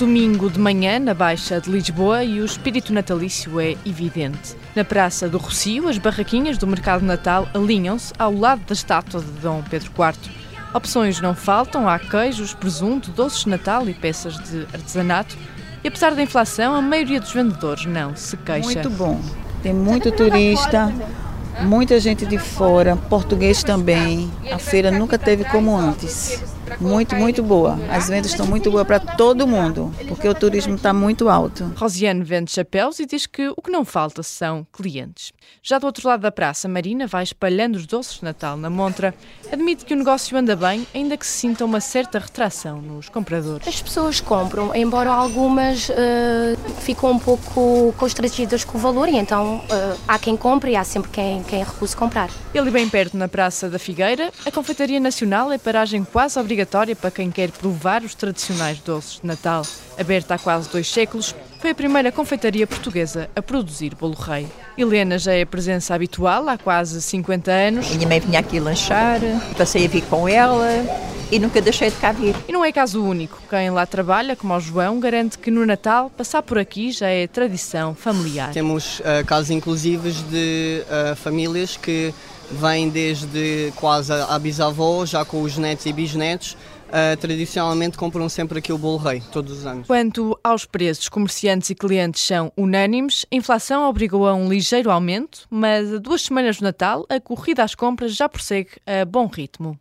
Domingo de manhã, na Baixa de Lisboa, e o espírito natalício é evidente. Na Praça do Rocio, as barraquinhas do Mercado Natal alinham-se ao lado da estátua de Dom Pedro IV. Opções não faltam, há queijos, presunto, doces de Natal e peças de artesanato. E apesar da inflação, a maioria dos vendedores não se queixa. Muito bom. Tem muito turista, muita gente de fora, português também. A feira nunca teve como antes muito, muito boa. As vendas estão muito boas para todo mundo, porque o turismo está muito alto. Rosiane vende chapéus e diz que o que não falta são clientes. Já do outro lado da praça, Marina vai espalhando os doces de Natal na montra. Admite que o negócio anda bem, ainda que se sinta uma certa retração nos compradores. As pessoas compram, embora algumas uh, ficam um pouco constrangidas com o valor, e então uh, há quem compre e há sempre quem, quem recuse comprar. Ali bem perto, na Praça da Figueira, a Confeitaria Nacional é paragem quase obrigatória obrigatória para quem quer provar os tradicionais doces de Natal. Aberta há quase dois séculos, foi a primeira confeitaria portuguesa a produzir bolo rei. Helena já é presença habitual há quase 50 anos. Minha mãe vinha aqui lanchar, passei a vir com ela e nunca deixei de cá vir. E não é caso único. Quem lá trabalha, como o João, garante que no Natal passar por aqui já é tradição familiar. Temos uh, casos inclusivos de uh, famílias que vêm desde quase a bisavó, já com os netos e bisnetos, Uh, tradicionalmente compram sempre aqui o bolo rei, todos os anos. Quanto aos preços, comerciantes e clientes são unânimes. A inflação obrigou a um ligeiro aumento, mas a duas semanas de Natal, a corrida às compras já prossegue a bom ritmo.